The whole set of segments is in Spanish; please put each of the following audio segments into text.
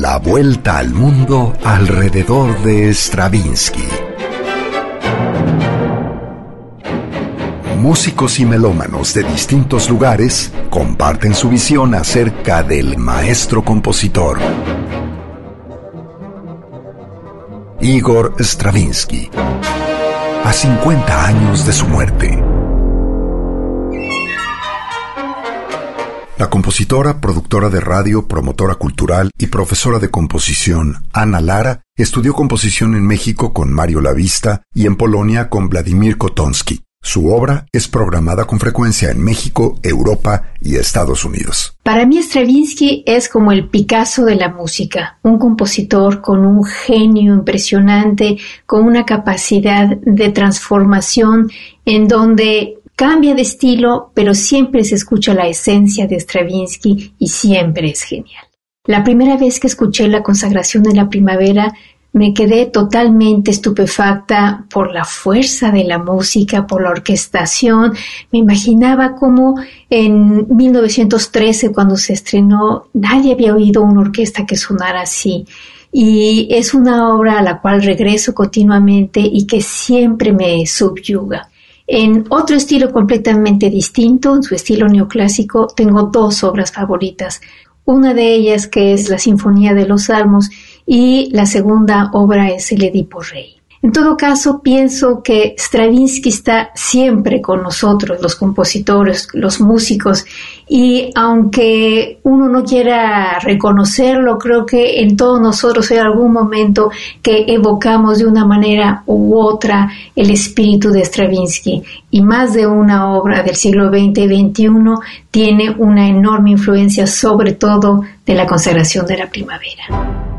La vuelta al mundo alrededor de Stravinsky. Músicos y melómanos de distintos lugares comparten su visión acerca del maestro compositor. Igor Stravinsky. A 50 años de su muerte. La compositora, productora de radio, promotora cultural y profesora de composición Ana Lara estudió composición en México con Mario Lavista y en Polonia con Vladimir Kotonsky. Su obra es programada con frecuencia en México, Europa y Estados Unidos. Para mí Stravinsky es como el Picasso de la música, un compositor con un genio impresionante, con una capacidad de transformación en donde Cambia de estilo, pero siempre se escucha la esencia de Stravinsky y siempre es genial. La primera vez que escuché la consagración de la primavera, me quedé totalmente estupefacta por la fuerza de la música, por la orquestación. Me imaginaba cómo en 1913, cuando se estrenó, nadie había oído una orquesta que sonara así. Y es una obra a la cual regreso continuamente y que siempre me subyuga. En otro estilo completamente distinto, en su estilo neoclásico, tengo dos obras favoritas. Una de ellas que es la Sinfonía de los Salmos y la segunda obra es el Edipo Rey. En todo caso, pienso que Stravinsky está siempre con nosotros, los compositores, los músicos, y aunque uno no quiera reconocerlo, creo que en todos nosotros hay algún momento que evocamos de una manera u otra el espíritu de Stravinsky, y más de una obra del siglo XX y XXI tiene una enorme influencia, sobre todo de la consagración de la primavera.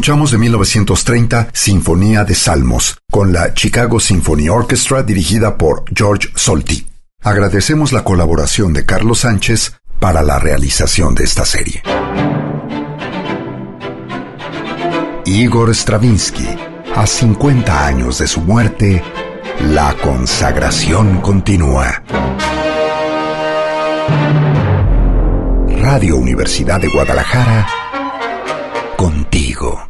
Escuchamos de 1930 Sinfonía de Salmos, con la Chicago Symphony Orchestra dirigida por George Solti. Agradecemos la colaboración de Carlos Sánchez para la realización de esta serie. Igor Stravinsky, a 50 años de su muerte, la consagración continúa. Radio Universidad de Guadalajara, contigo.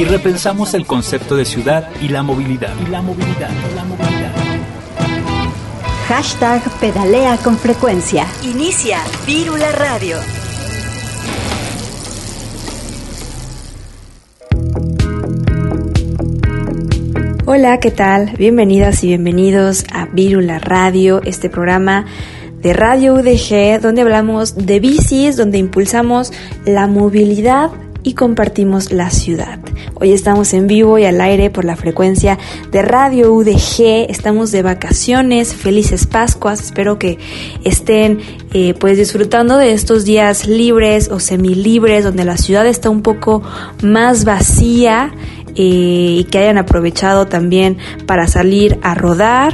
y repensamos el concepto de ciudad y la movilidad. Y la movilidad, y la movilidad. Hashtag pedalea con frecuencia. Inicia Vírula Radio. Hola, ¿qué tal? Bienvenidas y bienvenidos a Vírula Radio, este programa de Radio UDG donde hablamos de bicis, donde impulsamos la movilidad y compartimos la ciudad. Hoy estamos en vivo y al aire por la frecuencia de Radio UDG. Estamos de vacaciones, felices Pascuas. Espero que estén eh, pues disfrutando de estos días libres o semilibres donde la ciudad está un poco más vacía eh, y que hayan aprovechado también para salir a rodar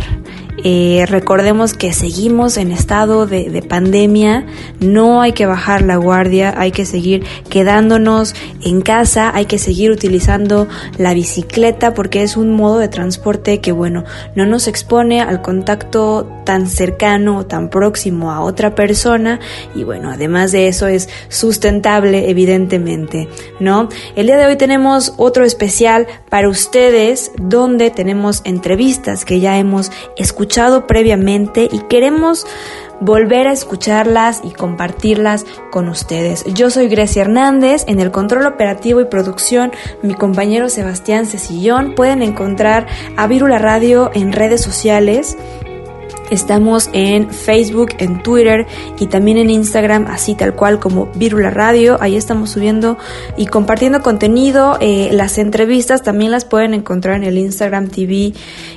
eh, recordemos que seguimos en estado de, pandemia, no hay que bajar la guardia, hay que seguir quedándonos en casa, hay que seguir utilizando la bicicleta porque es un modo de transporte que, bueno, no nos expone al contacto tan cercano o tan próximo a otra persona y, bueno, además de eso es sustentable, evidentemente, ¿no? El día de hoy tenemos otro especial para ustedes donde tenemos entrevistas que ya hemos escuchado previamente y queremos volver a escucharlas y compartirlas con ustedes. Yo soy Grecia Hernández, en el control operativo y producción mi compañero Sebastián Cecillón. Pueden encontrar a Virula Radio en redes sociales Estamos en Facebook, en Twitter y también en Instagram, así tal cual como Virula Radio. Ahí estamos subiendo y compartiendo contenido. Eh, las entrevistas también las pueden encontrar en el Instagram TV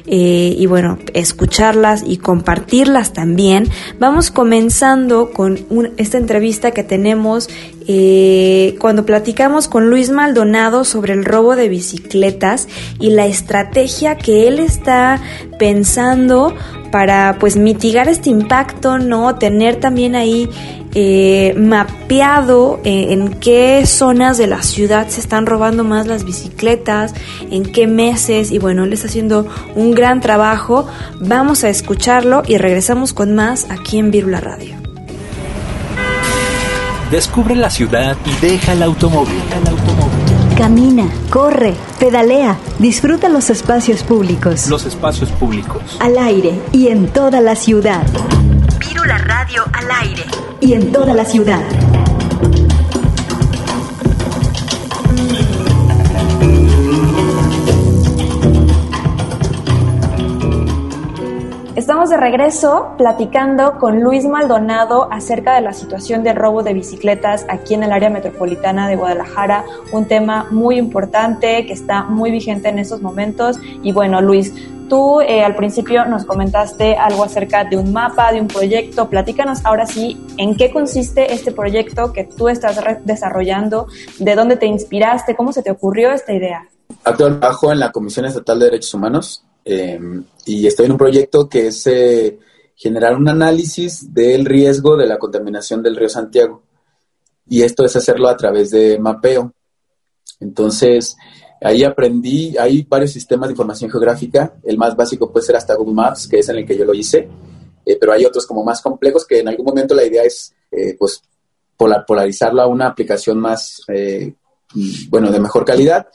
eh, y bueno, escucharlas y compartirlas también. Vamos comenzando con esta entrevista que tenemos eh, cuando platicamos con Luis Maldonado sobre el robo de bicicletas y la estrategia que él está pensando para pues mitigar este impacto, ¿no? Tener también ahí eh, mapeado eh, en qué zonas de la ciudad se están robando más las bicicletas, en qué meses y bueno, él está haciendo un gran trabajo. Vamos a escucharlo y regresamos con más aquí en Virula Radio. Descubre la ciudad y deja el automóvil. El automóvil. Camina, corre, pedalea, disfruta los espacios públicos. Los espacios públicos. Al aire y en toda la ciudad. Virula Radio al aire. Y en toda la ciudad. De regreso platicando con Luis Maldonado acerca de la situación del robo de bicicletas aquí en el área metropolitana de Guadalajara, un tema muy importante que está muy vigente en estos momentos. Y bueno, Luis, tú eh, al principio nos comentaste algo acerca de un mapa, de un proyecto. Platícanos ahora sí en qué consiste este proyecto que tú estás desarrollando, de dónde te inspiraste, cómo se te ocurrió esta idea. Actualmente trabajo en la Comisión Estatal de Derechos Humanos Em, y estoy en un proyecto que es eh, generar un análisis del riesgo de la contaminación del río Santiago. Y esto es hacerlo a través de mapeo. Entonces, ahí aprendí, hay varios sistemas de información geográfica. El más básico puede ser hasta Google Maps, que es en el que yo lo hice. Eh, pero hay otros como más complejos que en algún momento la idea es, eh, pues, polarizarlo a una aplicación más, bueno, de mejor calidad.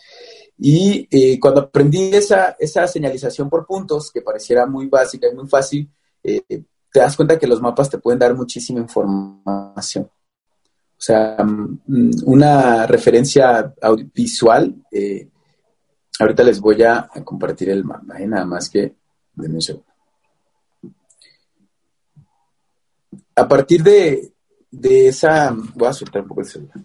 Y eh, cuando aprendí esa, esa señalización por puntos, que pareciera muy básica y muy fácil, eh, te das cuenta que los mapas te pueden dar muchísima información. O sea, mm, una referencia visual eh, ahorita les voy a, compartir el mapa, nada más que denme un segundo. A partir de, de esa, voy a soltar un poco el celular,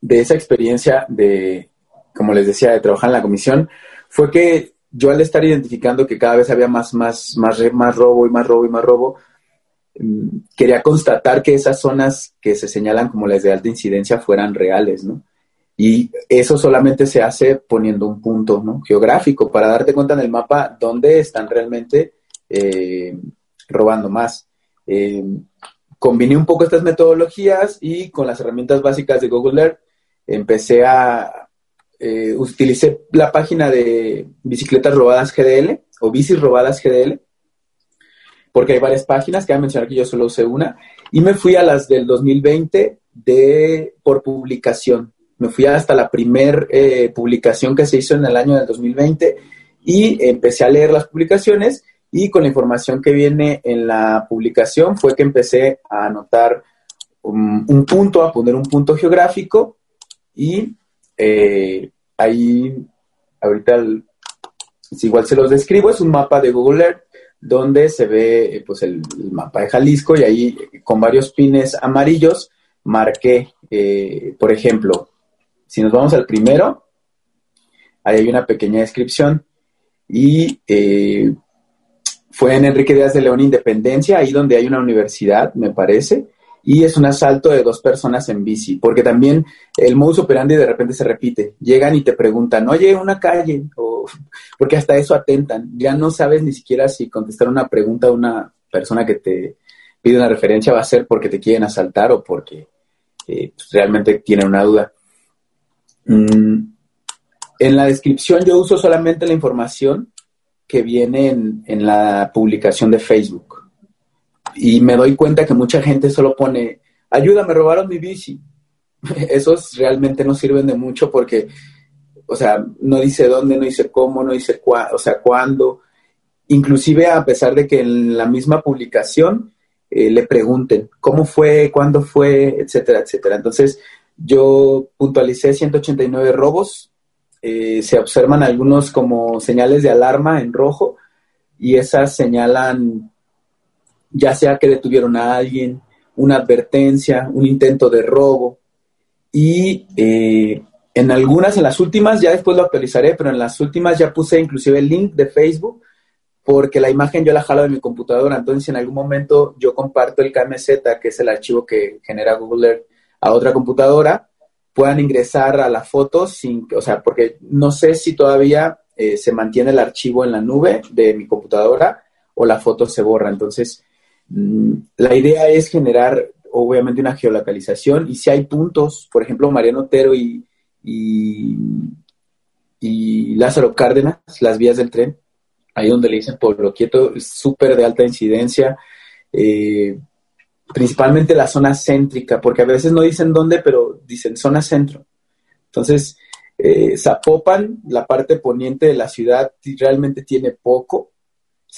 de esa experiencia de, como les decía, de trabajar en la comisión, fue que yo al estar identificando que cada vez había más, más, más, más robo y más robo y más robo, mm, quería constatar que esas zonas que se señalan como las de alta incidencia fueran reales, ¿no? Y eso solamente se hace poniendo un punto ¿no? geográfico para darte cuenta en el mapa dónde están realmente eh, robando más. Eh, combiné un poco estas metodologías y con las herramientas básicas de Google Earth empecé a, eh, utilicé la página de bicicletas robadas GDL o bicis robadas GDL, porque hay varias páginas, que voy a mencionar que yo solo usé una, y me fui a las del 2020 de, por publicación. Me fui hasta la primer eh, publicación que se hizo en el año del 2020 y empecé a leer las publicaciones y con la información que viene en la publicación fue que empecé a anotar un, punto, a poner un punto geográfico y eh, ahí ahorita igual se los describo, es un mapa de Google Earth donde se ve eh, pues el, mapa de Jalisco y ahí con varios pines amarillos marqué, eh, por ejemplo, si nos vamos al primero, ahí hay una pequeña descripción y fue en Enrique Díaz de León Independencia, ahí donde hay una universidad, me parece, y es un asalto de dos personas en bici, porque también el modus operandi de repente se repite. Llegan y te preguntan, oye, una calle, o, porque hasta eso atentan. Ya no sabes ni siquiera si contestar una pregunta a una persona que te pide una referencia va a ser porque te quieren asaltar o porque eh, pues, realmente tienen una duda. Mm, en la descripción yo uso solamente la información que viene en, la publicación de Facebook. Y me doy cuenta que mucha gente solo pone, ayuda, me robaron mi bici. Esos realmente no sirven de mucho porque, o sea, no dice dónde, no dice cómo, no dice cuándo, o sea, cuándo. Inclusive a pesar de que en la misma publicación eh, le pregunten cómo fue, cuándo fue, etcétera, etcétera. Entonces, yo puntualicé 189 robos eh, se observan algunos como señales de alarma en rojo y esas señalan ya sea que detuvieron a alguien, una advertencia, un intento de robo y eh, en algunas, en las últimas, ya después lo actualizaré, pero en las últimas ya puse inclusive el link de Facebook porque la imagen yo la jalo de mi computadora, entonces si en algún momento yo comparto el KMZ, que es el archivo que genera Google Earth, a otra computadora, puedan ingresar a la foto sin, o sea, porque no sé si todavía eh, se mantiene el archivo en la nube de mi computadora o la foto se borra. Entonces, la idea es generar obviamente una geolocalización y si hay puntos, por ejemplo, Mariano Otero y, Lázaro Cárdenas, las vías del tren, ahí donde le dicen Pueblo Quieto, súper de alta incidencia. Eh, principalmente la zona céntrica, porque a veces no dicen dónde, pero dicen zona centro. Entonces, eh, Zapopan, la parte poniente de la ciudad, realmente tiene poco.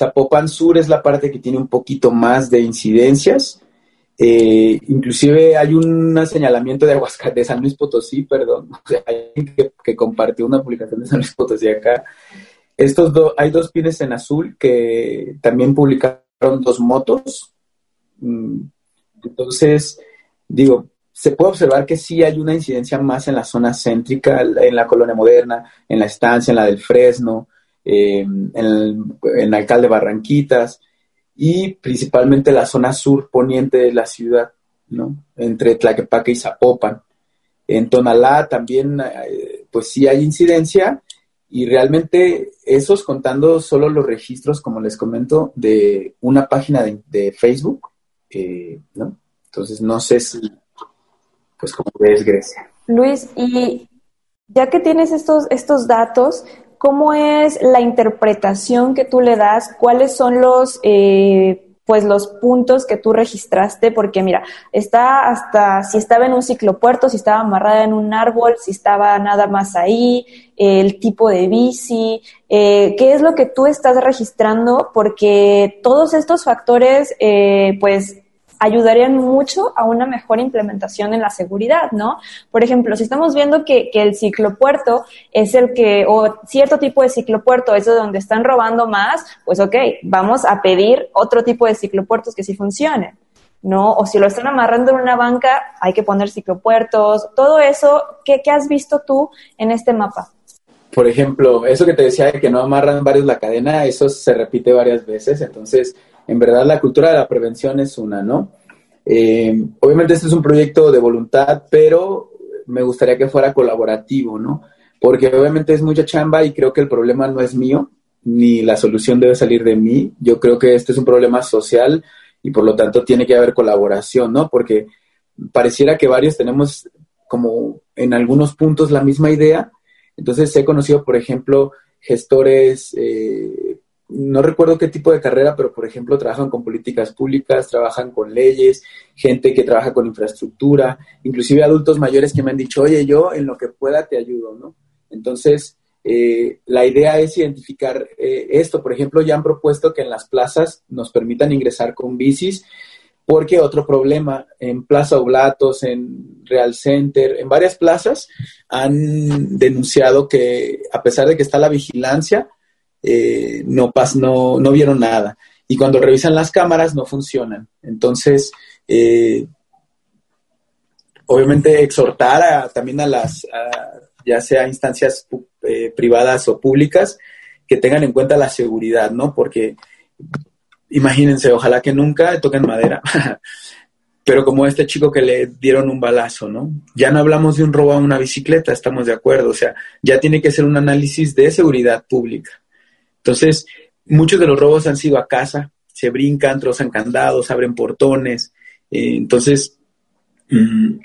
Zapopan Sur es la parte que tiene un poquito más de incidencias. Eh, inclusive hay un señalamiento de Aguascalientes, de San Luis Potosí, perdón, hay que, compartió una publicación de San Luis Potosí acá. Estos dos, hay dos pines en azul que también publicaron dos motos. Mm, entonces, digo, se puede observar que sí hay una incidencia más en la zona céntrica, en la colonia moderna, en la estancia, en la del Fresno, eh, en, alcalde Barranquitas y principalmente la zona sur poniente de la ciudad, ¿no? Entre Tlaquepaque y Zapopan. En Tonalá también, eh, pues sí hay incidencia y realmente esos contando solo los registros, como les comento, de una página de Facebook, eh, ¿no? Entonces, no sé si, pues, como ves, Grecia. Luis, y ya que tienes estos, estos datos, ¿cómo es la interpretación que tú le das? ¿Cuáles son los, eh, pues, los puntos que tú registraste? Porque, mira, está hasta si estaba en un ciclopuerto, si estaba amarrada en un árbol, si estaba nada más ahí, el tipo de bici, eh, qué es lo que tú estás registrando, porque todos estos factores, eh, pues, ayudarían mucho a una mejor implementación en la seguridad, ¿no? Por ejemplo, si estamos viendo que, que el ciclopuerto es el que, o cierto tipo de ciclopuerto es donde están robando más, pues ok, vamos a pedir otro tipo de ciclopuertos que sí funcionen. ¿no? O si lo están amarrando en una banca, hay que poner ciclopuertos, todo eso, ¿qué, ¿qué, has visto tú en este mapa? Por ejemplo, eso que te decía de que no amarran varios la cadena, eso se repite varias veces, entonces, en verdad, la cultura de la prevención es una, ¿no? Eh, obviamente este es un proyecto de voluntad, pero me gustaría que fuera colaborativo, ¿no? Porque obviamente es mucha chamba y creo que el problema no es mío, ni la solución debe salir de mí. Yo creo que este es un problema social y por lo tanto tiene que haber colaboración, ¿no? Porque pareciera que varios tenemos como en algunos puntos la misma idea. Entonces he conocido, por ejemplo, gestores, eh, no recuerdo qué tipo de carrera, pero por ejemplo trabajan con políticas públicas, trabajan con leyes, gente que trabaja con infraestructura, inclusive adultos mayores que me han dicho, oye, yo en lo que pueda te ayudo, ¿no? Entonces, eh, la idea es identificar eh, esto. Por ejemplo, ya han propuesto que en las plazas nos permitan ingresar con bicis, porque otro problema, en Plaza Oblatos, en Real Center, en varias plazas, han denunciado que a pesar de que está la vigilancia, eh, no, pas, no, no vieron nada. Y cuando revisan las cámaras, no funcionan. Entonces, obviamente exhortar también a las, ya sea instancias eh, privadas o públicas, que tengan en cuenta la seguridad, ¿no? Porque imagínense, ojalá que nunca toquen madera. Pero como este chico que le dieron un balazo, ¿no? Ya no hablamos de un robo a una bicicleta, estamos de acuerdo. O sea, ya tiene que ser un análisis de seguridad pública. Entonces, muchos de los robos han sido a casa, se brincan, trozan candados, abren portones. Eh, entonces, mm,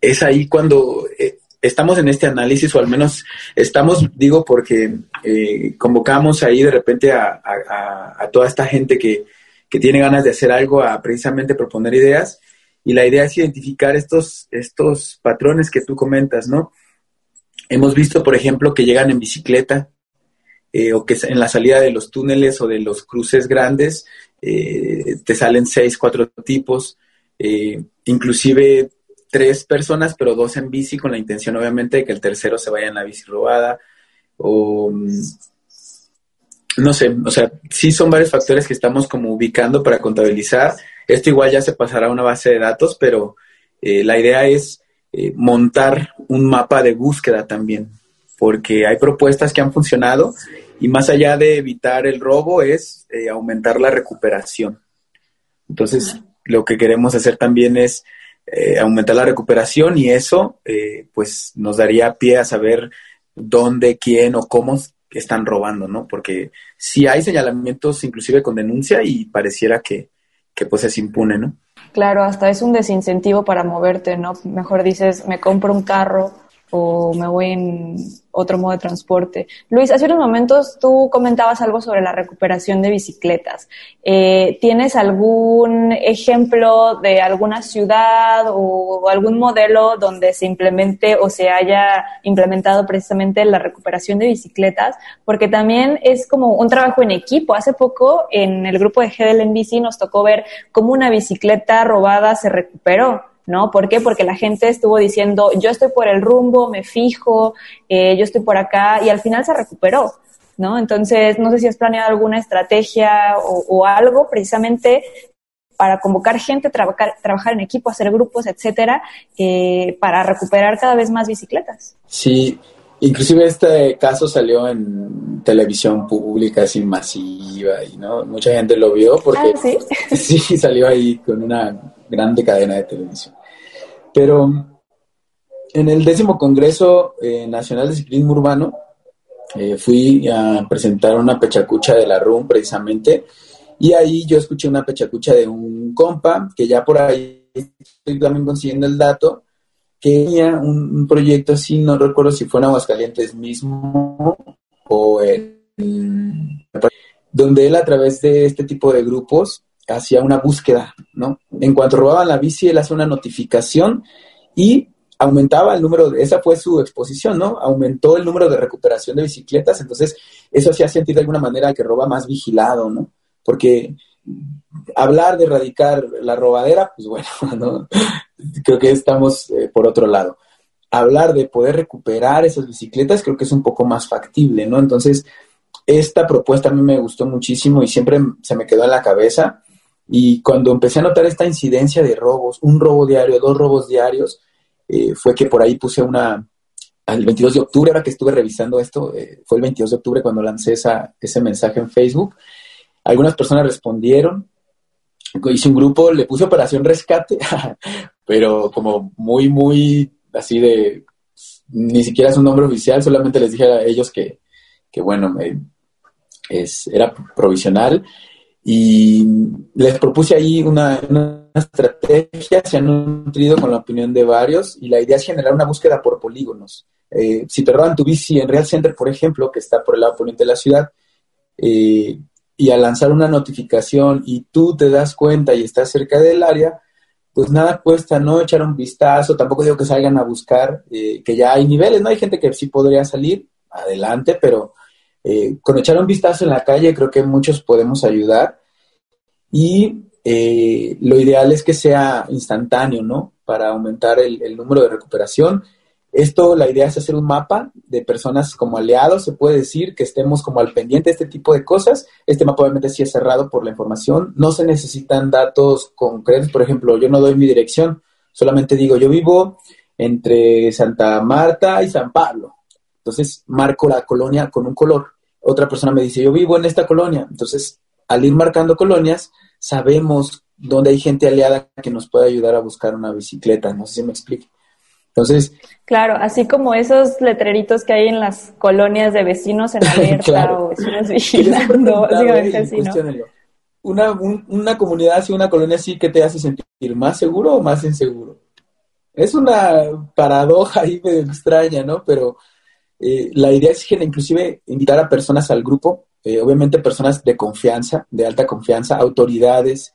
es ahí cuando eh, estamos en este análisis, o al menos estamos, digo, porque eh, convocamos ahí de repente a, toda esta gente que, tiene ganas de hacer algo, a precisamente proponer ideas, y la idea es identificar estos, estos patrones que tú comentas, ¿no? Hemos visto, por ejemplo, que llegan en bicicleta, eh, o que en la salida de los túneles o de los cruces grandes eh, te salen seis, cuatro tipos, inclusive tres personas, pero dos en bici, con la intención obviamente de que el tercero se vaya en la bici robada. O mm, no sé, o sea, sí son varios factores que estamos como ubicando para contabilizar. Esto igual ya se pasará a una base de datos, pero eh, la idea es eh, montar un mapa de búsqueda también, porque hay propuestas que han funcionado y más allá de evitar el robo es eh, aumentar la recuperación. Entonces, lo que queremos hacer también es eh, aumentar la recuperación y eso eh, pues nos daría pie a saber dónde, quién o cómo están robando, ¿no? Porque si hay señalamientos inclusive con denuncia y pareciera que, que pues es impune, ¿no? Claro, hasta es un desincentivo para moverte, ¿no? Mejor dices, me compro un carro o me voy en otro modo de transporte. Luis, hace unos momentos tú comentabas algo sobre la recuperación de bicicletas. Eh, ¿Tienes algún ejemplo de alguna ciudad o, algún modelo donde se implemente o se haya implementado precisamente la recuperación de bicicletas? Porque también es como un trabajo en equipo. Hace poco en el grupo de GDL en bici nos tocó ver cómo una bicicleta robada se recuperó. ¿No? ¿Por qué? Porque la gente estuvo diciendo, yo estoy por el rumbo, me fijo, eh, yo estoy por acá, y al final se recuperó, ¿no? Entonces, no sé si has planeado alguna estrategia o, algo precisamente para convocar gente, trabajar, trabajar en equipo, hacer grupos, etcétera, eh, para recuperar cada vez más bicicletas. Sí, inclusive este caso salió en televisión pública así masiva y no mucha gente lo vio porque ah, ¿sí? sí salió ahí con una grande cadena de televisión. Pero en el décimo Congreso eh, Nacional de Ciclismo Urbano eh, fui a presentar una pechacucha de la RUM precisamente y ahí yo escuché una pechacucha de un compa que ya por ahí estoy también consiguiendo el dato que tenía un, proyecto así, no recuerdo si fue en Aguascalientes mismo o en, donde él a través de este tipo de grupos hacía una búsqueda, ¿no? En cuanto robaban la bici, él hacía una notificación y aumentaba el número, de, esa fue su exposición, ¿no? Aumentó el número de recuperación de bicicletas, entonces eso hacía sentir de alguna manera que roba más vigilado, ¿no? Porque hablar de erradicar la robadera, pues bueno, ¿no? creo que estamos eh, por otro lado. Hablar de poder recuperar esas bicicletas creo que es un poco más factible, ¿no? Entonces, esta propuesta a mí me gustó muchísimo y siempre se me quedó en la cabeza. Y cuando empecé a notar esta incidencia de robos, un robo diario, dos robos diarios, eh, fue que por ahí puse una, el 22 de octubre, ahora que estuve revisando esto, eh, fue el 22 de octubre cuando lancé esa, ese mensaje en Facebook. Algunas personas respondieron, hice un grupo, le puse Operación Rescate, pero como muy, muy así de, ni siquiera es un nombre oficial, solamente les dije a ellos que, que bueno, es, era provisional y les propuse ahí una, estrategia, se han nutrido con la opinión de varios y la idea es generar una búsqueda por polígonos. Eh, si te roban tu bici en Real Center, por ejemplo, que está por el lado poniente de la ciudad, eh, y al lanzar una notificación y tú te das cuenta y estás cerca del área, pues nada cuesta, ¿no? Echar un vistazo, tampoco digo que salgan a buscar, eh, que ya hay niveles, ¿no? Hay gente que sí podría salir, adelante, pero eh, con echar un vistazo en la calle creo que muchos podemos ayudar y eh, lo ideal es que sea instantáneo, ¿no? Para aumentar el número de recuperación esto, la idea es hacer un mapa de personas como aliados, se puede decir que estemos como al pendiente de este tipo de cosas. Este mapa obviamente sí es cerrado por la información, no se necesitan datos concretos, por ejemplo, yo no doy mi dirección, solamente digo, yo vivo entre Santa Marta y San Pablo. Entonces, marco la colonia con un color. Otra persona me dice, yo vivo en esta colonia. Entonces, al ir marcando colonias, sabemos dónde hay gente aliada que nos puede ayudar a buscar una bicicleta. No sé si me explique. Entonces. Claro, así como esos letreritos que hay en las colonias de vecinos en alerta o vecinos vigilando, así, ¿no? Una, una comunidad así, una colonia así, ¿qué te hace sentir? ¿Más seguro o más inseguro? Es una paradoja ahí medio extraña, ¿no? Pero eh, la idea es inclusive invitar a personas al grupo, eh, obviamente personas de confianza, de alta confianza, autoridades,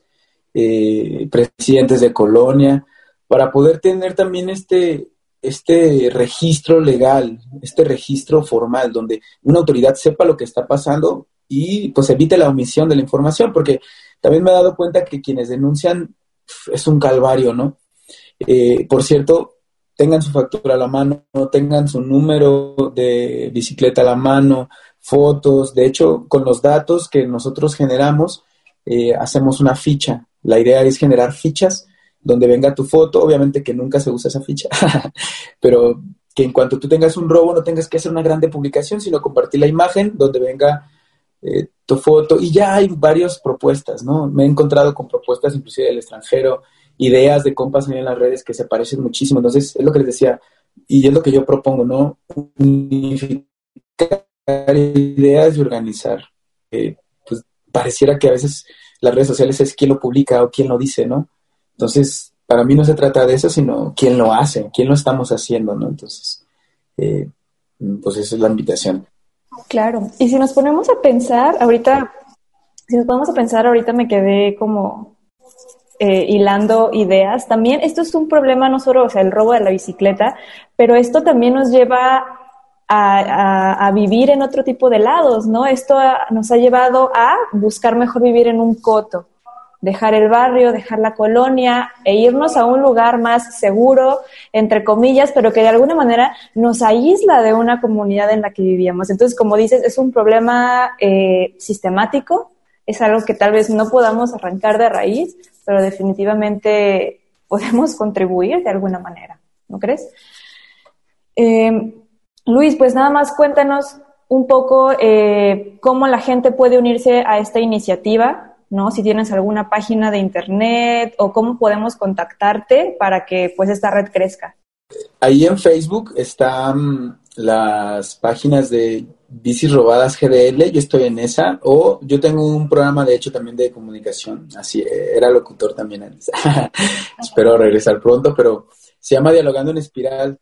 eh, presidentes de colonia, para poder tener también este, este registro legal, este registro formal, donde una autoridad sepa lo que está pasando y pues evite la omisión de la información, porque también me he dado cuenta que quienes denuncian es un calvario, ¿no? Eh, por cierto, tengan su factura a la mano, tengan su número de bicicleta a la mano, fotos, de hecho, con los datos que nosotros generamos, eh, hacemos una ficha. La idea es generar fichas donde venga tu foto, obviamente que nunca se usa esa ficha, pero que en cuanto tú tengas un robo no tengas que hacer una grande publicación, sino compartir la imagen donde venga eh, tu foto y ya hay varias propuestas, ¿no? Me he encontrado con propuestas inclusive del extranjero, ideas de compas en las redes que se parecen muchísimo, entonces es lo que les decía y es lo que yo propongo, ¿no? Unificar ideas y organizar. Eh, pues pareciera que a veces las redes sociales es quién lo publica o quién lo dice, ¿no? Entonces, para mí no se trata de eso, sino quién lo hace, quién lo estamos haciendo, ¿no? Entonces, eh, pues esa es la invitación. Claro, y si nos ponemos a pensar, ahorita, si nos ponemos a pensar, ahorita me quedé como eh, hilando ideas. También esto es un problema, no solo, o sea, el robo de la bicicleta, pero esto también nos lleva a, a, vivir en otro tipo de lados, ¿no? Esto nos ha llevado a buscar mejor vivir en un coto dejar el barrio, dejar la colonia e irnos a un lugar más seguro, entre comillas, pero que de alguna manera nos aísla de una comunidad en la que vivíamos. Entonces, como dices, es un problema eh, sistemático, es algo que tal vez no podamos arrancar de raíz, pero definitivamente podemos contribuir de alguna manera, ¿no crees? Eh, Luis, pues nada más cuéntanos un poco eh, cómo la gente puede unirse a esta iniciativa ¿no? Si tienes alguna página de internet o cómo podemos contactarte para que pues esta red crezca. Ahí en Facebook están las páginas de Bicis Robadas GDL, yo estoy en esa, o yo tengo un programa de hecho también de comunicación, así era locutor también antes. Espero regresar pronto, pero se llama Dialogando en Espiral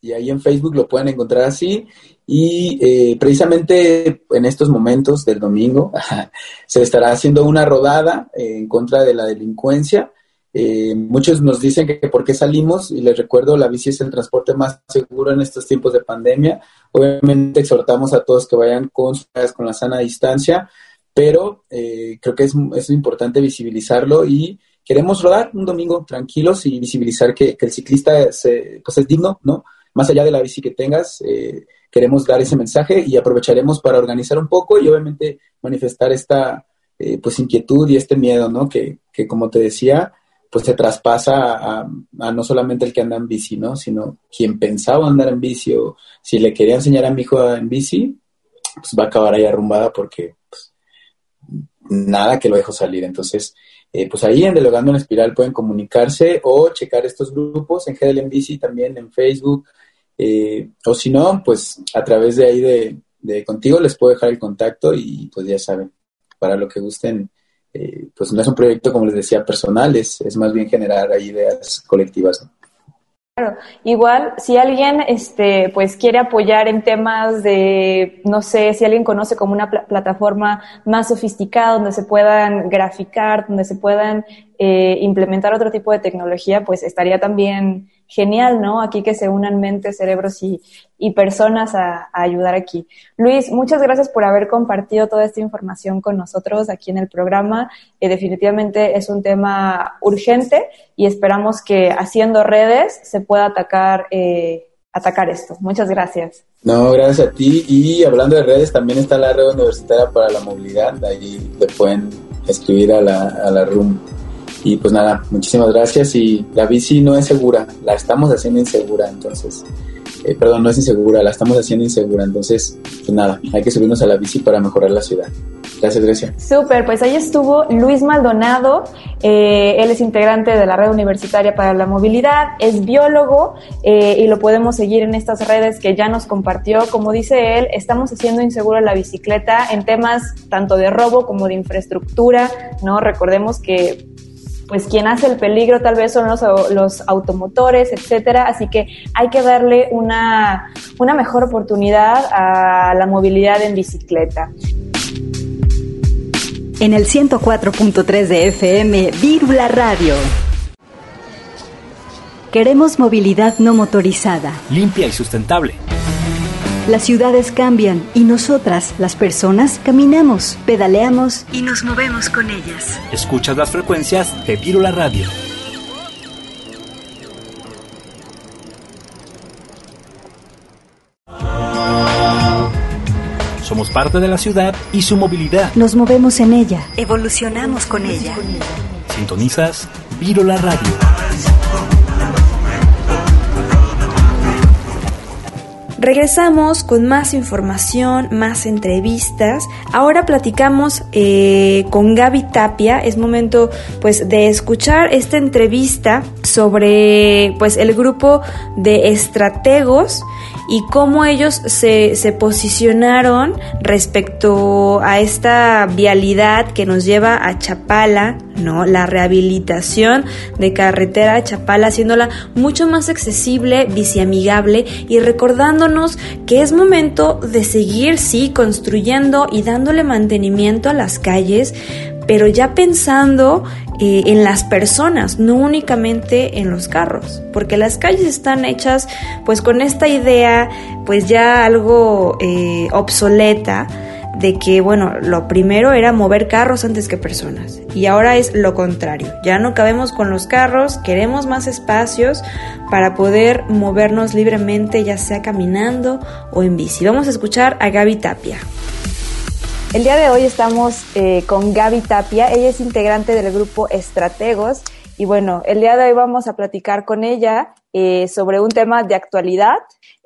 y ahí en Facebook lo pueden encontrar así. Y eh, precisamente en estos momentos del domingo se estará haciendo una rodada en contra de la delincuencia. Eh, muchos nos dicen que, por qué salimos y les recuerdo, la bici es el transporte más seguro en estos tiempos de pandemia. Obviamente exhortamos a todos que vayan con, con la sana distancia, pero eh, creo que es, es, importante visibilizarlo y queremos rodar un domingo tranquilos y visibilizar que, el ciclista es, pues es digno, ¿no? Más allá de la bici que tengas, eh, queremos dar ese mensaje y aprovecharemos para organizar un poco y obviamente manifestar esta eh, pues inquietud y este miedo, ¿no? Que, que como te decía, pues se traspasa a, no solamente el que anda en bici, ¿no? Sino quien pensaba andar en bici o si le quería enseñar a mi hijo en bici, pues va a acabar ahí arrumbada porque pues, nada que lo dejo salir. Entonces, eh, pues ahí en Delogando en Espiral pueden comunicarse o checar estos grupos en GDL en bici también en Facebook. Eh, o si no, pues a través de ahí de, de contigo les puedo dejar el contacto y pues ya saben, para lo que gusten eh, pues no es un proyecto, como les decía, personal, es, es más bien generar ideas colectivas. Claro, igual si alguien este, pues quiere apoyar en temas de, no sé, si alguien conoce como una plataforma más sofisticada donde se puedan graficar, donde se puedan eh, implementar otro tipo de tecnología, pues estaría también genial, ¿no? Aquí que se unan mentes, cerebros y, y personas a, ayudar aquí. Luis, muchas gracias por haber compartido toda esta información con nosotros aquí en el programa. Eh, definitivamente es un tema urgente y esperamos que haciendo redes se pueda atacar, eh, atacar esto. Muchas gracias. No, gracias a ti. Y hablando de redes, también está la red universitaria para la movilidad. Ahí le pueden escribir a la, a la RUM y pues nada, muchísimas gracias y la bici no es segura, la estamos haciendo insegura, entonces, eh, perdón, no es insegura, la estamos haciendo insegura, entonces, pues nada, hay que subirnos a la bici para mejorar la ciudad. Gracias, Grecia. Súper, pues ahí estuvo Luis Maldonado, eh, él es integrante de la Red Universitaria para la Movilidad, es biólogo eh, y lo podemos seguir en estas redes que ya nos compartió. Como dice él, estamos haciendo insegura la bicicleta en temas tanto de robo como de infraestructura, ¿no? Recordemos que pues quien hace el peligro tal vez son los, los automotores, etcétera. Así que hay que darle una, una mejor oportunidad a la movilidad en bicicleta. En el 104.3 de FM, Vírula Radio. Queremos movilidad no motorizada. Limpia y sustentable las ciudades cambian y nosotras, las personas, caminamos, pedaleamos y nos movemos con ellas. Escuchas las frecuencias de Virula Radio. Somos parte de la ciudad y su movilidad. Nos movemos en ella. Evolucionamos con ella. Sintonizas Virula Radio. Regresamos con más información, más entrevistas. Ahora platicamos eh, con Gaby Tapia. Es momento pues de escuchar esta entrevista sobre pues el grupo de estrategos y cómo ellos se, se posicionaron respecto a esta vialidad que nos lleva a Chapala, ¿no? La rehabilitación de carretera a Chapala, haciéndola mucho más accesible, biciamigable y recordándonos que es momento de seguir, sí, construyendo y dándole mantenimiento a las calles, pero ya pensando eh, en las personas, no únicamente en los carros, porque las calles están hechas pues con esta idea pues ya algo eh, obsoleta de que, bueno, lo primero era mover carros antes que personas. Y ahora es lo contrario. Ya no cabemos con los carros, queremos más espacios para poder movernos libremente, ya sea caminando o en bici. Vamos a escuchar a Gaby Tapia. El día de hoy estamos eh, con Gaby Tapia, ella es integrante del grupo Estrategos y bueno, el día de hoy vamos a platicar con ella eh, sobre un tema de actualidad.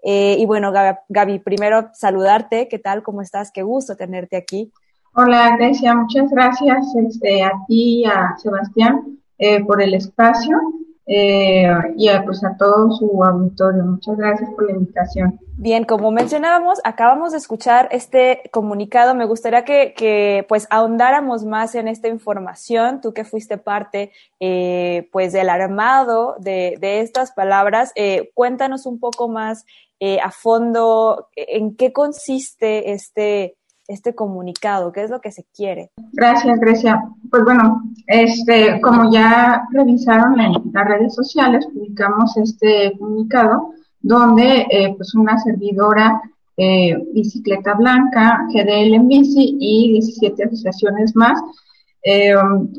Eh, y bueno, Gaby, primero saludarte, ¿qué tal? ¿Cómo estás? Qué gusto tenerte aquí. Hola, Grecia, muchas gracias este, a ti y a Sebastián por el espacio eh, y a, pues a todo su auditorio. Muchas gracias por la invitación. Bien, como mencionábamos, acabamos de escuchar este comunicado. Me gustaría que, que pues ahondáramos más en esta información. Tú que fuiste parte eh, pues del armado de, de estas palabras, eh, cuéntanos un poco más eh, a fondo en qué consiste este este comunicado? ¿Qué es lo que se quiere? Gracias, Grecia. Pues bueno, este, como ya revisaron en las redes sociales, publicamos este comunicado donde eh, pues una servidora Bicicleta Blanca, GDL en Bici y 17 asociaciones más.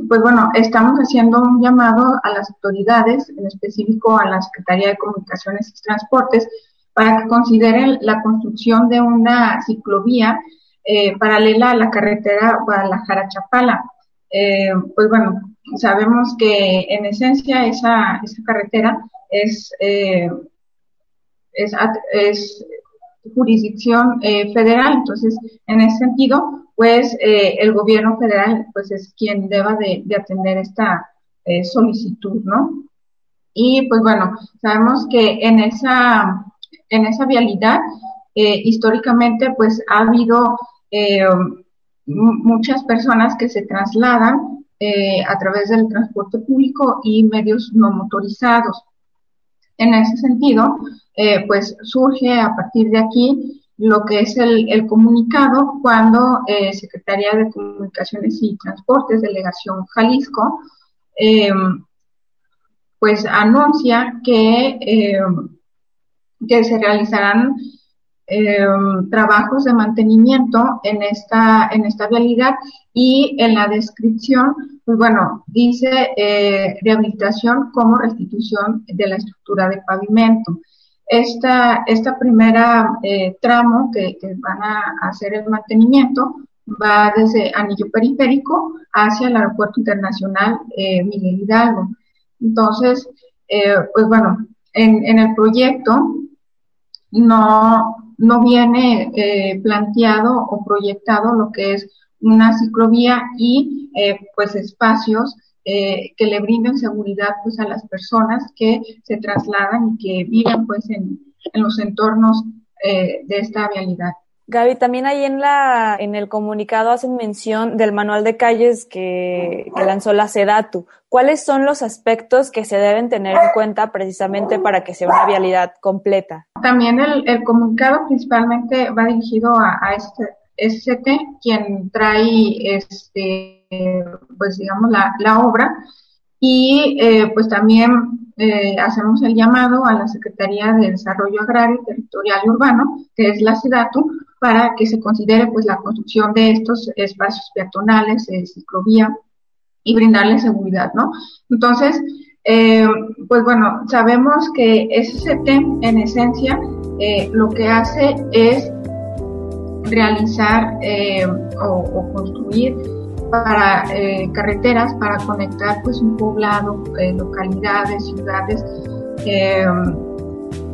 pues bueno, estamos haciendo un llamado a las autoridades, en específico a la Secretaría de Comunicaciones y Transportes, para que consideren la construcción de una ciclovía eh, paralela a la carretera Guadalajara-Chapala. Eh, pues bueno, sabemos que en esencia esa, esa carretera es, eh, es, jurisdicción federal, entonces en ese sentido, pues el gobierno federal pues es quien deba de, de atender esta solicitud, ¿no? Y pues bueno, sabemos que en esa en esa vialidad, históricamente, pues ha habido eh, muchas personas que se trasladan eh, a través del transporte público y medios no motorizados. En ese sentido, pues surge a partir de aquí lo que es el, comunicado cuando Secretaría de Comunicaciones y Transportes, Delegación Jalisco, pues anuncia que que se realizarán eh, trabajos de mantenimiento en esta, en esta vialidad y en la descripción, pues bueno, dice eh, rehabilitación como restitución de la estructura de pavimento. Esta, esta primera eh, tramo que, van a hacer el mantenimiento va desde Anillo Periférico hacia el Aeropuerto Internacional Miguel Hidalgo. Entonces, pues bueno, en, en el proyecto no, no viene eh, planteado o proyectado lo que es una ciclovía y eh, pues espacios eh, que le brinden seguridad pues a las personas que se trasladan y que viven pues en, en los entornos de esta vialidad. Gaby, también ahí en la en el comunicado hacen mención del manual de calles que, lanzó la SEDATU. ¿Cuáles son los aspectos que se deben tener en cuenta precisamente para que sea una vialidad completa? También el, comunicado principalmente va dirigido a, a este SCT, quien trae este pues digamos la, la obra y eh, pues también eh, hacemos el llamado a la Secretaría de Desarrollo Agrario, Territorial y Urbano, que es la SEDATU, para que se considere pues la construcción de estos espacios peatonales, de ciclovía y brindarle seguridad, ¿no? Entonces, eh, pues bueno, sabemos que SCT en esencia eh, lo que hace es realizar eh, o, construir para carreteras para conectar pues un poblado, localidades, ciudades,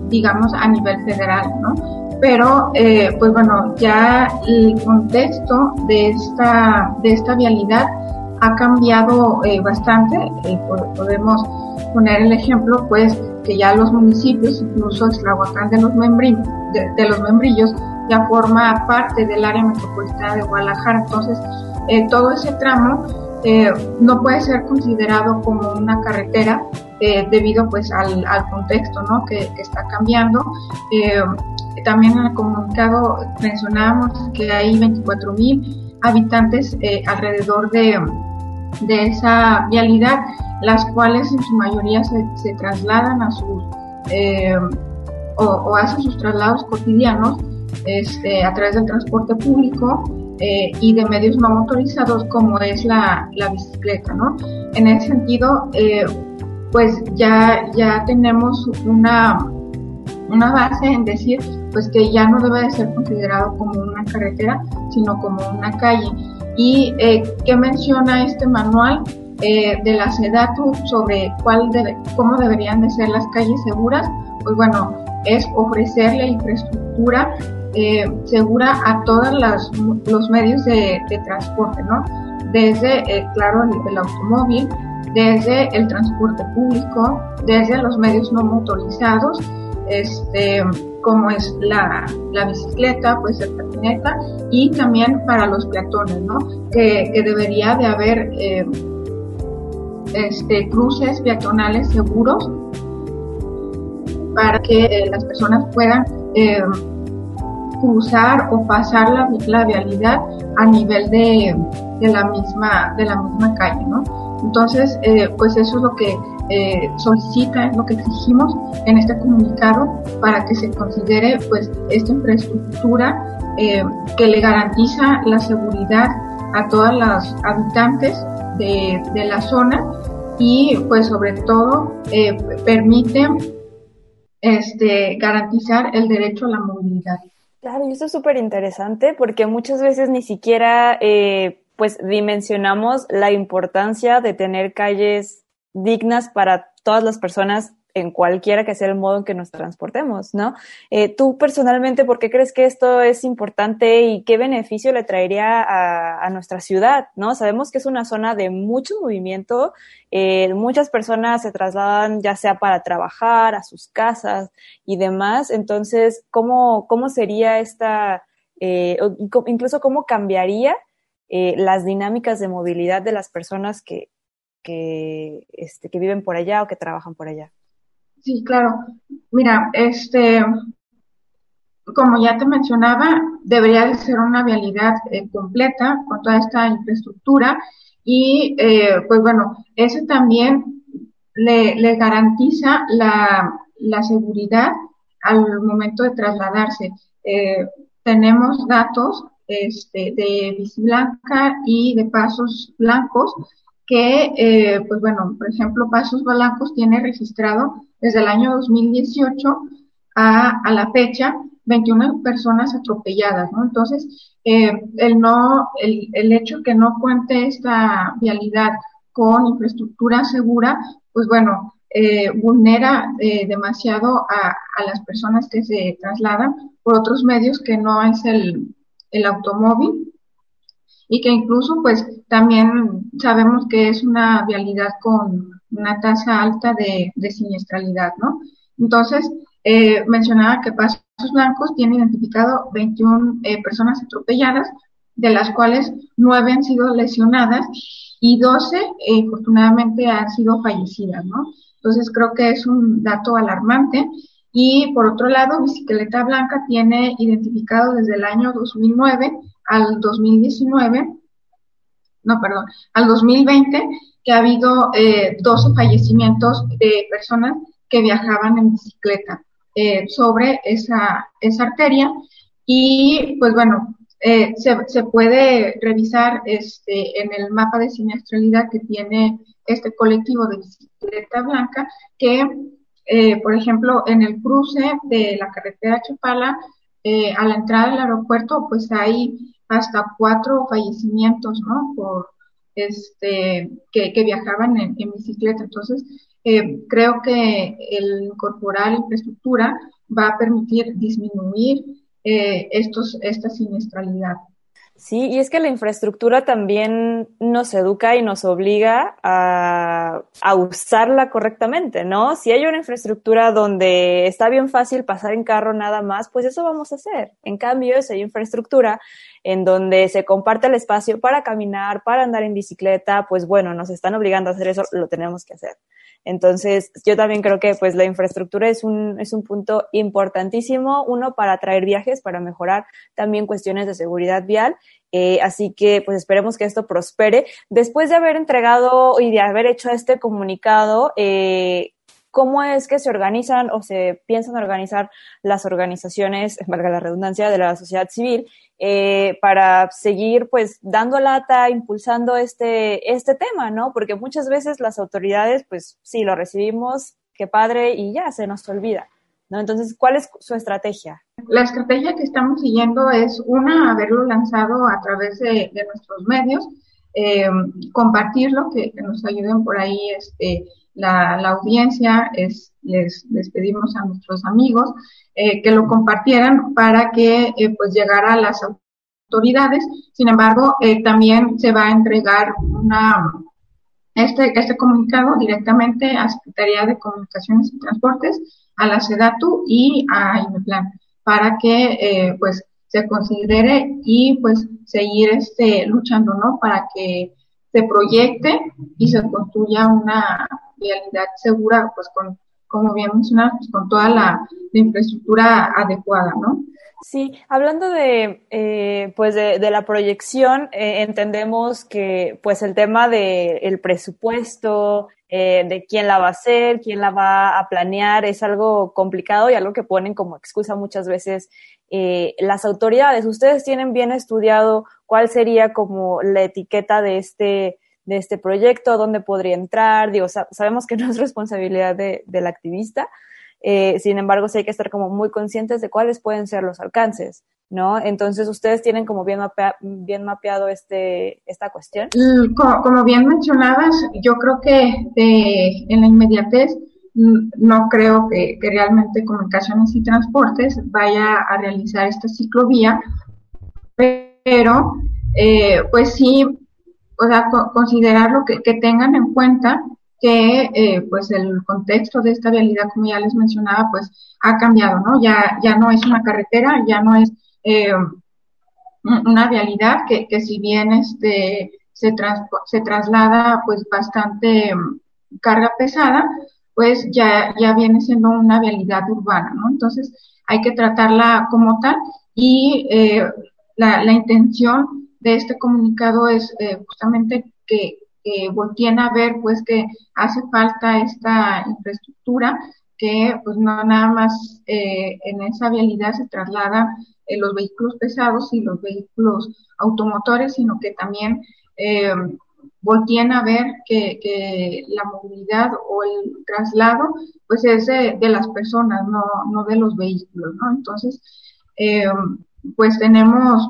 digamos a nivel federal, ¿no? Pero eh, pues bueno, ya el contexto de esta, de esta vialidad ha cambiado eh, bastante. Eh, podemos poner el ejemplo, pues, que ya los municipios, incluso Extrahuacán de los, membrillos, de, los membrillos, ya forma parte del área metropolitana de Guadalajara. Entonces, todo ese tramo no puede ser considerado como una carretera debido pues al, contexto ¿no? que, está cambiando. También en el comunicado mencionábamos que hay 24 mil habitantes eh, alrededor de, de, esa vialidad, las cuales en su mayoría se, trasladan a sus eh, o, hacen sus traslados cotidianos este, a través del transporte público eh, y de medios no motorizados como es la, la bicicleta, ¿no? En ese sentido, pues ya, ya tenemos una una base en decir pues que ya no debe de ser considerado como una carretera, sino como una calle. ¿Y eh, qué menciona este manual eh, de la SEDATU sobre cuál cómo deberían de ser las calles seguras? Pues bueno, es ofrecerle infraestructura eh, segura a todos los medios de, transporte, ¿no? Desde, eh, claro, el, automóvil, desde el transporte público, desde los medios no motorizados este, como es la, la bicicleta, pues el patineta y también para los peatones, ¿no? Que, debería de haber eh, este, cruces peatonales seguros para que eh, las personas puedan eh, cruzar o pasar la, la, vialidad a nivel de, de, la misma de la misma calle, ¿no? Entonces, eh, pues eso es lo que eh, solicita, es lo que exigimos en este comunicado para que se considere pues esta infraestructura eh, que le garantiza la seguridad a todas las habitantes de, de la zona y pues sobre todo permite este, garantizar el derecho a la movilidad. Claro, y eso es súper interesante porque muchas veces ni siquiera eh, pues dimensionamos la importancia de tener calles dignas para todas las personas en cualquiera que sea el modo en que nos transportemos, ¿no? Eh, tú personalmente, ¿por qué crees que esto es importante y qué beneficio le traería a, nuestra ciudad, ¿no? Sabemos que es una zona de mucho movimiento, eh, muchas personas se trasladan ya sea para trabajar, a sus casas y demás, entonces, ¿cómo, cómo sería esta, eh, incluso cómo cambiaría las dinámicas de movilidad de las personas que, que, este, que viven por allá o que trabajan por allá? Sí, claro. Mira, este, como ya te mencionaba, debería de ser una vialidad eh, completa con toda esta infraestructura y, eh, pues bueno, eso también le, le garantiza la, la, seguridad al momento de trasladarse. Eh, tenemos datos este, de blanca y de pasos blancos que, eh, pues bueno, por ejemplo, Pasos Blancos tiene registrado desde el año 2018 a, a la fecha 21 personas atropelladas, ¿no? Entonces, eh, el no, el, el hecho que no cuente esta vialidad con infraestructura segura, pues bueno, eh, vulnera eh, demasiado a, a, las personas que se trasladan por otros medios que no es el, el automóvil y que incluso pues también sabemos que es una vialidad con una tasa alta de, de siniestralidad, ¿no? Entonces, eh, mencionaba que Pasos Blancos tiene identificado 21 eh, personas atropelladas, de las cuales 9 han sido lesionadas y 12 eh, afortunadamente han sido fallecidas, ¿no? Entonces creo que es un dato alarmante. Y por otro lado, Bicicleta Blanca tiene identificado desde el año 2009 al 2019, no, perdón, al 2020, que ha habido eh, 12 fallecimientos de personas que viajaban en bicicleta eh, sobre esa, esa arteria. Y pues bueno, eh, se, puede revisar este, en el mapa de siniestralidad que tiene este colectivo de bicicleta blanca, que, eh, por ejemplo, en el cruce de la carretera Chapala, eh, a la entrada del aeropuerto, pues hay hasta cuatro fallecimientos, ¿no? Por, este, que, viajaban en, en, bicicleta. Entonces, eh, creo que el incorporar infraestructura va a permitir disminuir eh, estos, esta siniestralidad. Sí, y es que la infraestructura también nos educa y nos obliga a, a, usarla correctamente, ¿no? Si hay una infraestructura donde está bien fácil pasar en carro nada más, pues eso vamos a hacer. En cambio, si hay infraestructura en donde se comparte el espacio para caminar, para andar en bicicleta, pues bueno, nos están obligando a hacer eso, lo tenemos que hacer. Entonces, yo también creo que pues la infraestructura es un, es un punto importantísimo, uno para atraer viajes, para mejorar también cuestiones de seguridad vial. Eh, así que pues esperemos que esto prospere. Después de haber entregado y de haber hecho este comunicado, eh, cómo es que se organizan o se piensan organizar las organizaciones, valga la redundancia, de la sociedad civil eh, para seguir pues dando lata, impulsando este, este tema, ¿no? Porque muchas veces las autoridades pues sí, lo recibimos, qué padre, y ya se nos olvida. Entonces, ¿cuál es su estrategia? La estrategia que estamos siguiendo es, una, haberlo lanzado a través de, de nuestros medios, eh, compartirlo, que, que, nos ayuden por ahí este, la, la audiencia, es, les, les, pedimos a nuestros amigos eh, que lo compartieran para que eh, pues llegara a las autoridades. Sin embargo, eh, también se va a entregar una este, este comunicado directamente a Secretaría de Comunicaciones y Transportes, a la SEDATU y a IMEPLAN, para que eh, pues se considere y pues seguir este luchando, ¿no? Para que se proyecte y se construya una vialidad segura, pues con, como bien mencionado, pues con toda la, infraestructura adecuada, ¿no? Sí, hablando de, eh, pues de, la proyección, eh, entendemos que pues el tema del el presupuesto, eh, de quién la va a hacer, quién la va a planear, es algo complicado y algo que ponen como excusa muchas veces las autoridades. ¿Ustedes tienen bien estudiado cuál sería como la etiqueta de este, de este proyecto, dónde podría entrar? Digo, sabemos que no es responsabilidad de, del activista, eh, sin embargo, sí hay que estar como muy conscientes de cuáles pueden ser los alcances, ¿no? Entonces, ustedes tienen como bien, bien mapeado este, esta cuestión. Mm, como, bien mencionabas, yo creo que en la inmediatez mm, no creo que, realmente comunicaciones y transportes vaya a realizar esta ciclovía, pero eh, pues sí, o sea, considerarlo que, que tengan en cuenta que eh, pues el contexto de esta vialidad, como ya les mencionaba, pues ha cambiado, ¿no? Ya, ya no es una carretera, ya no es eh, una vialidad que, que si bien este, se, se traslada pues bastante carga pesada, pues ya, ya viene siendo una vialidad urbana, ¿no? Entonces hay que tratarla como tal y eh, la, intención de este comunicado es justamente que, que a ver pues que hace falta esta infraestructura que pues no nada más eh, en esa vialidad se trasladan eh, los vehículos pesados y los vehículos automotores, sino que también eh, volteen a ver que, la movilidad o el traslado pues es de, de las personas, no, no de los vehículos, ¿no? Entonces, eh, pues tenemos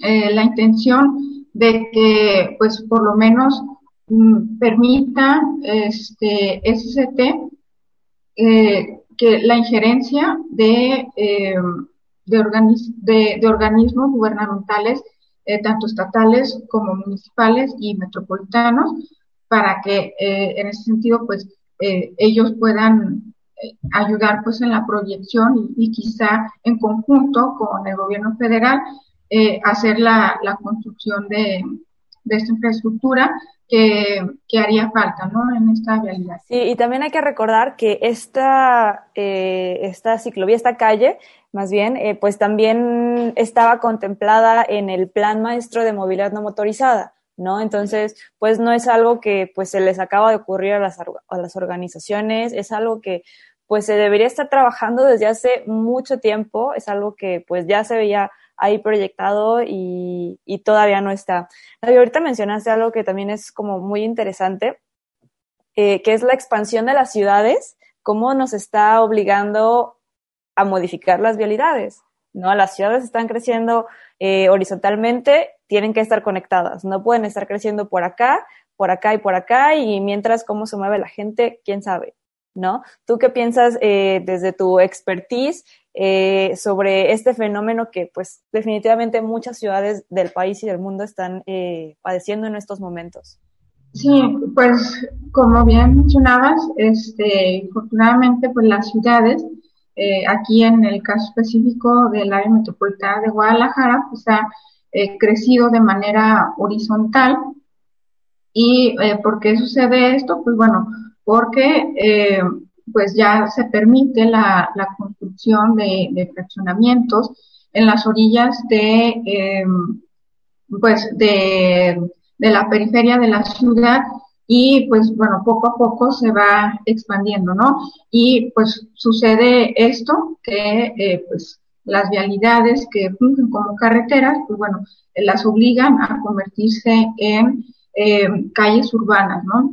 la intención de que pues por lo menos mm, permita este SCT eh, que la injerencia de, eh, de, de, organismos gubernamentales, eh, tanto estatales como municipales y metropolitanos, para que en ese sentido pues ellos puedan ayudar pues en la proyección y, y, quizá en conjunto con el gobierno federal eh, hacer la, la construcción de, de, esta infraestructura que, que, haría falta ¿no? en esta realidad. Sí, y también hay que recordar que esta, eh, esta ciclovía, esta calle, más bien, eh, pues también estaba contemplada en el Plan Maestro de Movilidad No Motorizada. ¿no? Entonces, pues no es algo que pues se les acaba de ocurrir a las, a las organizaciones, es algo que pues se debería estar trabajando desde hace mucho tiempo, es algo que pues ya se veía ahí proyectado y, todavía no está. Ahorita mencionaste algo que también es como muy interesante, eh, que es la expansión de las ciudades, cómo nos está obligando a modificar las vialidades. ¿no? Las ciudades están creciendo eh, horizontalmente, tienen que estar conectadas, no pueden estar creciendo por acá, por acá y por acá, y mientras cómo se mueve la gente, quién sabe, ¿no? ¿Tú qué piensas eh, desde tu expertise eh, sobre este fenómeno que pues definitivamente muchas ciudades del país y del mundo están eh, padeciendo en estos momentos. Sí, pues como bien mencionabas, este, afortunadamente pues las ciudades, aquí en el caso específico del área metropolitana de Guadalajara, pues ha crecido de manera horizontal. ¿Y por qué sucede esto? Pues bueno, porque pues ya se permite la, construcción de, fraccionamientos en las orillas de, eh, pues de, de la periferia de la ciudad y pues bueno, poco a poco se va expandiendo, ¿no? Y pues sucede esto que eh, pues las vialidades que fungen como carreteras, pues bueno, las obligan a convertirse en eh, calles urbanas, ¿no?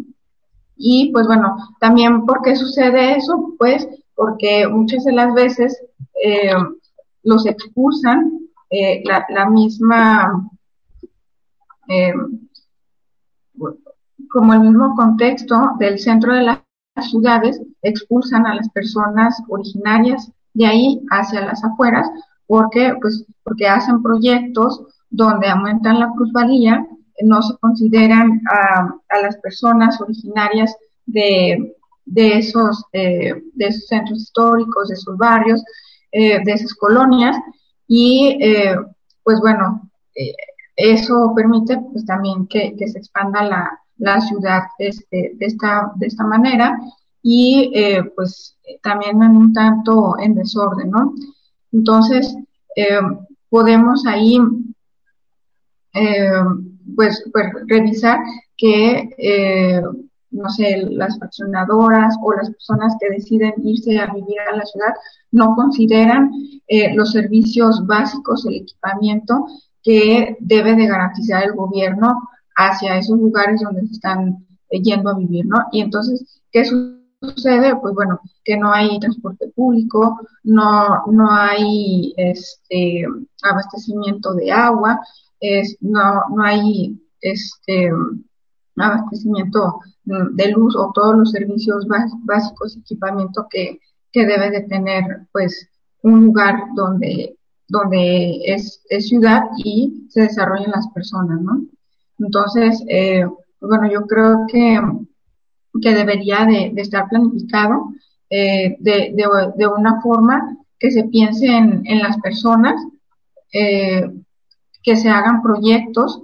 Y pues bueno, también ¿por qué sucede eso? Pues porque muchas de las veces eh, los expulsan eh, la, la, misma, eh, como el mismo contexto del centro de las ciudades, expulsan a las personas originarias de ahí hacia las afueras, porque, pues, porque hacen proyectos donde aumentan la plusvalía no se consideran a, las personas originarias de, de, esos, eh, de centros históricos, de esos barrios, eh, de esas colonias y eh, pues bueno, eso permite pues también que, que se expanda la, la ciudad este, de, esta, de esta manera y pues también en un tanto en desorden, ¿no? Entonces, podemos ahí, pues, pues, revisar que, no sé, las fraccionadoras o las personas que deciden irse a vivir a la ciudad no consideran los servicios básicos, el equipamiento que debe de garantizar el gobierno hacia esos lugares donde se están yendo a vivir, ¿no? Y entonces, ¿qué sucede? Pues bueno, que no hay transporte público, no, no hay este abastecimiento de agua, es, no, no hay este abastecimiento de luz o todos los servicios básicos, equipamiento que, que debe de tener pues un lugar donde, donde es, ciudad y se desarrollen las personas, ¿no? Entonces, eh, bueno, yo creo que, que debería de, estar planificado eh, de, de, una forma que se piense en, en las personas, eh, que se hagan proyectos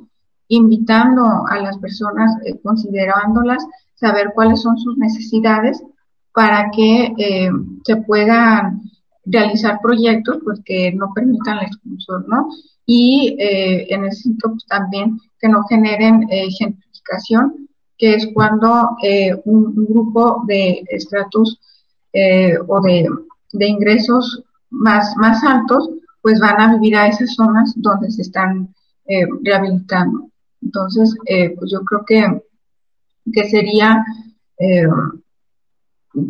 invitando a las personas, considerándolas, saber cuáles son sus necesidades para que se puedan realizar proyectos pues que no permitan la expulsión, ¿no? Y eh, en ese sentido pues, también que no generen eh, gentrificación, que es cuando eh, un, grupo de estratos eh, o de, de, ingresos más, más altos pues van a vivir a esas zonas donde se están eh, rehabilitando. Entonces, pues yo creo que, que sería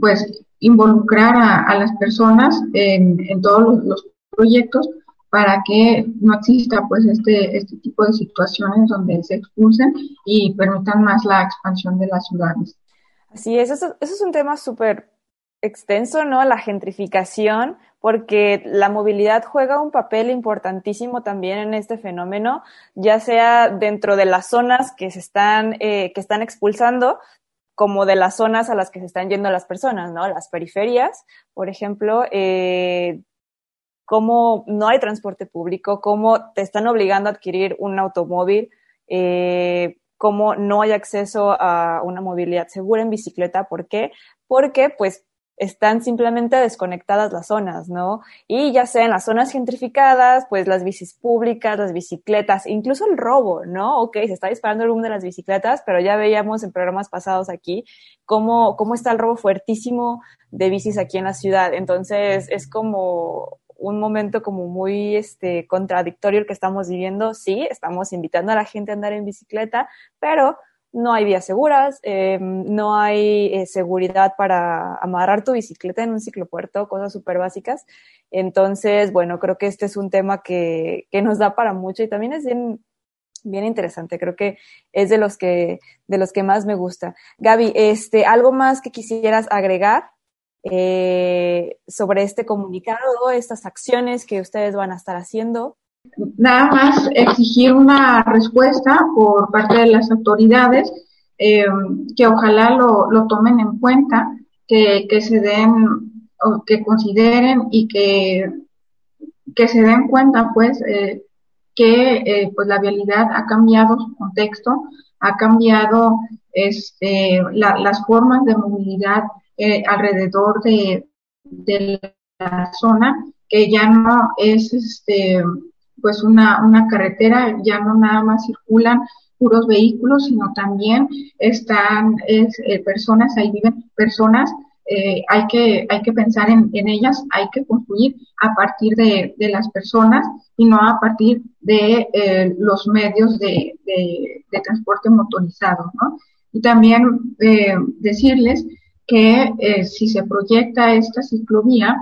pues involucrar a, las personas en, en todos los, proyectos para que no exista pues este, este tipo de situaciones donde se expulsen y permitan más la expansión de las ciudades. Así es, eso, eso es un tema súper extenso, ¿no? La gentrificación, porque la movilidad juega un papel importantísimo también en este fenómeno, ya sea dentro de las zonas que se están, eh, que están expulsando, como de las zonas a las que se están yendo las personas, ¿no? Las periferias, por ejemplo, eh, cómo no hay transporte público, cómo te están obligando a adquirir un automóvil, eh, cómo no hay acceso a una movilidad segura en bicicleta. ¿Por qué? Porque, pues, están simplemente desconectadas las zonas, ¿no? Y ya sea en las zonas gentrificadas, pues las bicis públicas, las bicicletas, incluso el robo, ¿no? Ok, se está disparando el boom de las bicicletas, pero ya veíamos en programas pasados aquí cómo, cómo está el robo fuertísimo de bicis aquí en la ciudad. Entonces, es como un momento como muy este, contradictorio el que estamos viviendo. Sí, estamos invitando a la gente a andar en bicicleta, pero no hay vías seguras, eh, no hay eh, seguridad para amarrar tu bicicleta en un ciclopuerto, cosas súper básicas. Entonces, bueno, creo que este es un tema que, que nos da para mucho y también es bien, bien interesante. Creo que es de los que, de los que más me gusta. Gaby, este, ¿algo más que quisieras agregar? Eh, sobre este comunicado, estas acciones que ustedes van a estar haciendo nada más exigir una respuesta por parte de las autoridades eh, que ojalá lo, lo, tomen en cuenta, que, que se den o que consideren y que, que se den cuenta pues eh, que eh, pues la vialidad ha cambiado su contexto, ha cambiado este, la, las formas de movilidad alrededor de, de la zona, que ya no es este pues una, una carretera, ya no nada más circulan puros vehículos, sino también están es, eh, personas, ahí viven personas, eh, hay, que, hay que pensar en, en, ellas, hay que construir a partir de, de, las personas y no a partir de eh, los medios de, de, de, transporte motorizado, ¿no? Y también eh, decirles que si se proyecta esta ciclovía,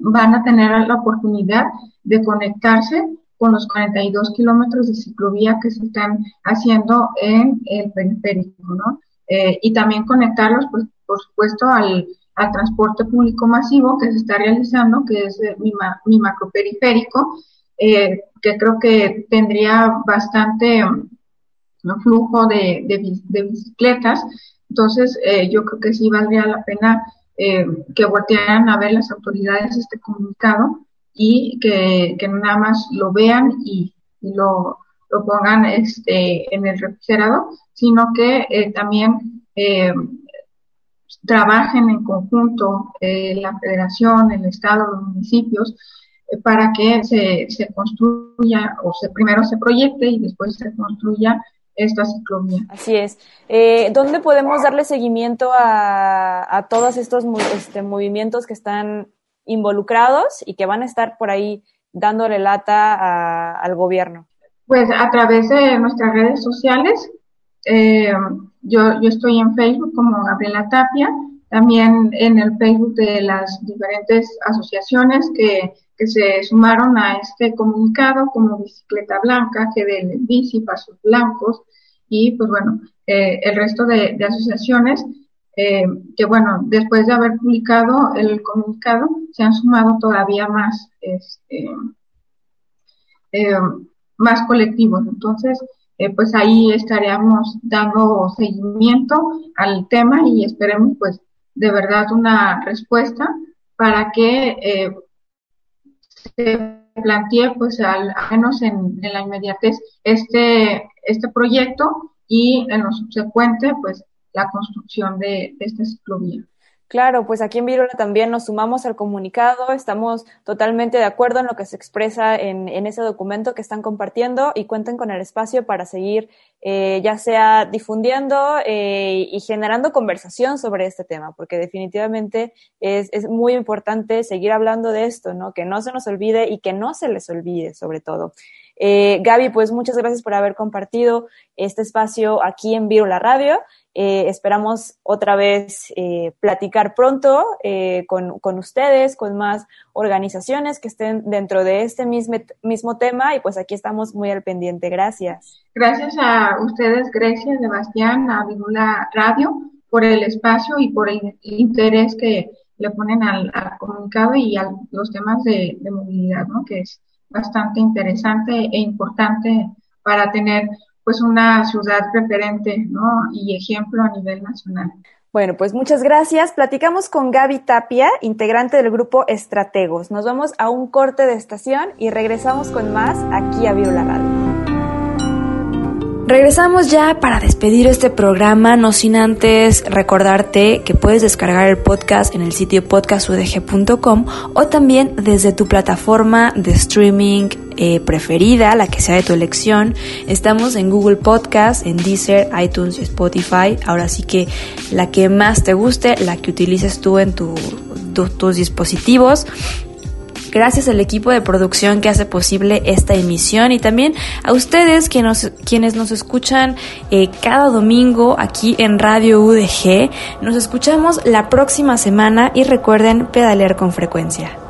van a tener la oportunidad de conectarse con los 42 kilómetros de ciclovía que se están haciendo en el periférico, ¿no? Eh, y también conectarlos, pues, por supuesto, al, transporte público masivo que se está realizando, que es eh, mi, mi macroperiférico, eh, que creo que tendría bastante flujo de, bicicletas. Entonces, yo creo que sí valdría la pena eh, que voltearan a ver las autoridades este comunicado y que, que nada más lo vean y, lo, lo, pongan este, en el refrigerador, sino que eh, también eh, trabajen en conjunto eh, la federación, el estado, los municipios, para que se, se construya o se primero se proyecte y después se construya esta ciclovía. Así es. Eh, ¿Dónde podemos darle seguimiento a, a todos estos este, movimientos que están involucrados y que van a estar por ahí dándole lata al gobierno? Pues a través de nuestras redes sociales. Eh, yo, yo estoy en Facebook como Gabriela Tapia, también en el Facebook de las diferentes asociaciones que, que se sumaron a este comunicado, como Bicicleta Blanca, de Bici, Pasos Blancos, y pues bueno, eh, el resto de, de asociaciones eh, que bueno, después de haber publicado el comunicado, se han sumado todavía más, este, eh, más colectivos. Entonces, eh, pues ahí estaríamos dando seguimiento al tema y esperemos pues de verdad una respuesta para que eh, se plantee pues al, menos en, en, la inmediatez este, este proyecto y en lo subsecuente pues la construcción de, de esta ciclovía. Claro, pues aquí en Virula también nos sumamos al comunicado, estamos totalmente de acuerdo en lo que se expresa en, ese documento que están compartiendo y cuenten con el espacio para seguir eh, ya sea difundiendo eh, y generando conversación sobre este tema, porque definitivamente es, es muy importante seguir hablando de esto, ¿no? Que no se nos olvide y que no se les olvide, sobre todo. Eh, Gaby, pues muchas gracias por haber compartido este espacio aquí en Virula Radio. Eh, esperamos otra vez eh, platicar pronto eh, con, con, ustedes, con más organizaciones que estén dentro de este mismo, mismo tema y pues aquí estamos muy al pendiente. Gracias. Gracias a ustedes, Grecia, Sebastián, a Virula Radio por el espacio y por el interés que le ponen al, comunicado y a los temas de, de movilidad, ¿no? que es bastante interesante e importante para tener pues una ciudad referente ¿no? y ejemplo a nivel nacional. Bueno, pues muchas gracias. Platicamos con Gaby Tapia, integrante del grupo Estrategos. Nos vamos a un corte de estación y regresamos con más aquí a Virula. Regresamos ya para despedir este programa, no sin antes recordarte que puedes descargar el podcast en el sitio podcastudg.com o también desde tu plataforma de streaming eh, preferida, la que sea de tu elección. Estamos en Google Podcast, en Deezer, iTunes y Spotify. Ahora sí que la que más te guste, la que utilices tú en tu, tu, tus dispositivos gracias al equipo de producción que hace posible esta emisión y también a ustedes que nos, quienes nos escuchan eh, cada domingo aquí en Radio UDG. Nos escuchamos la próxima semana y recuerden pedalear con frecuencia.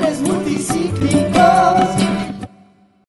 multicíclicos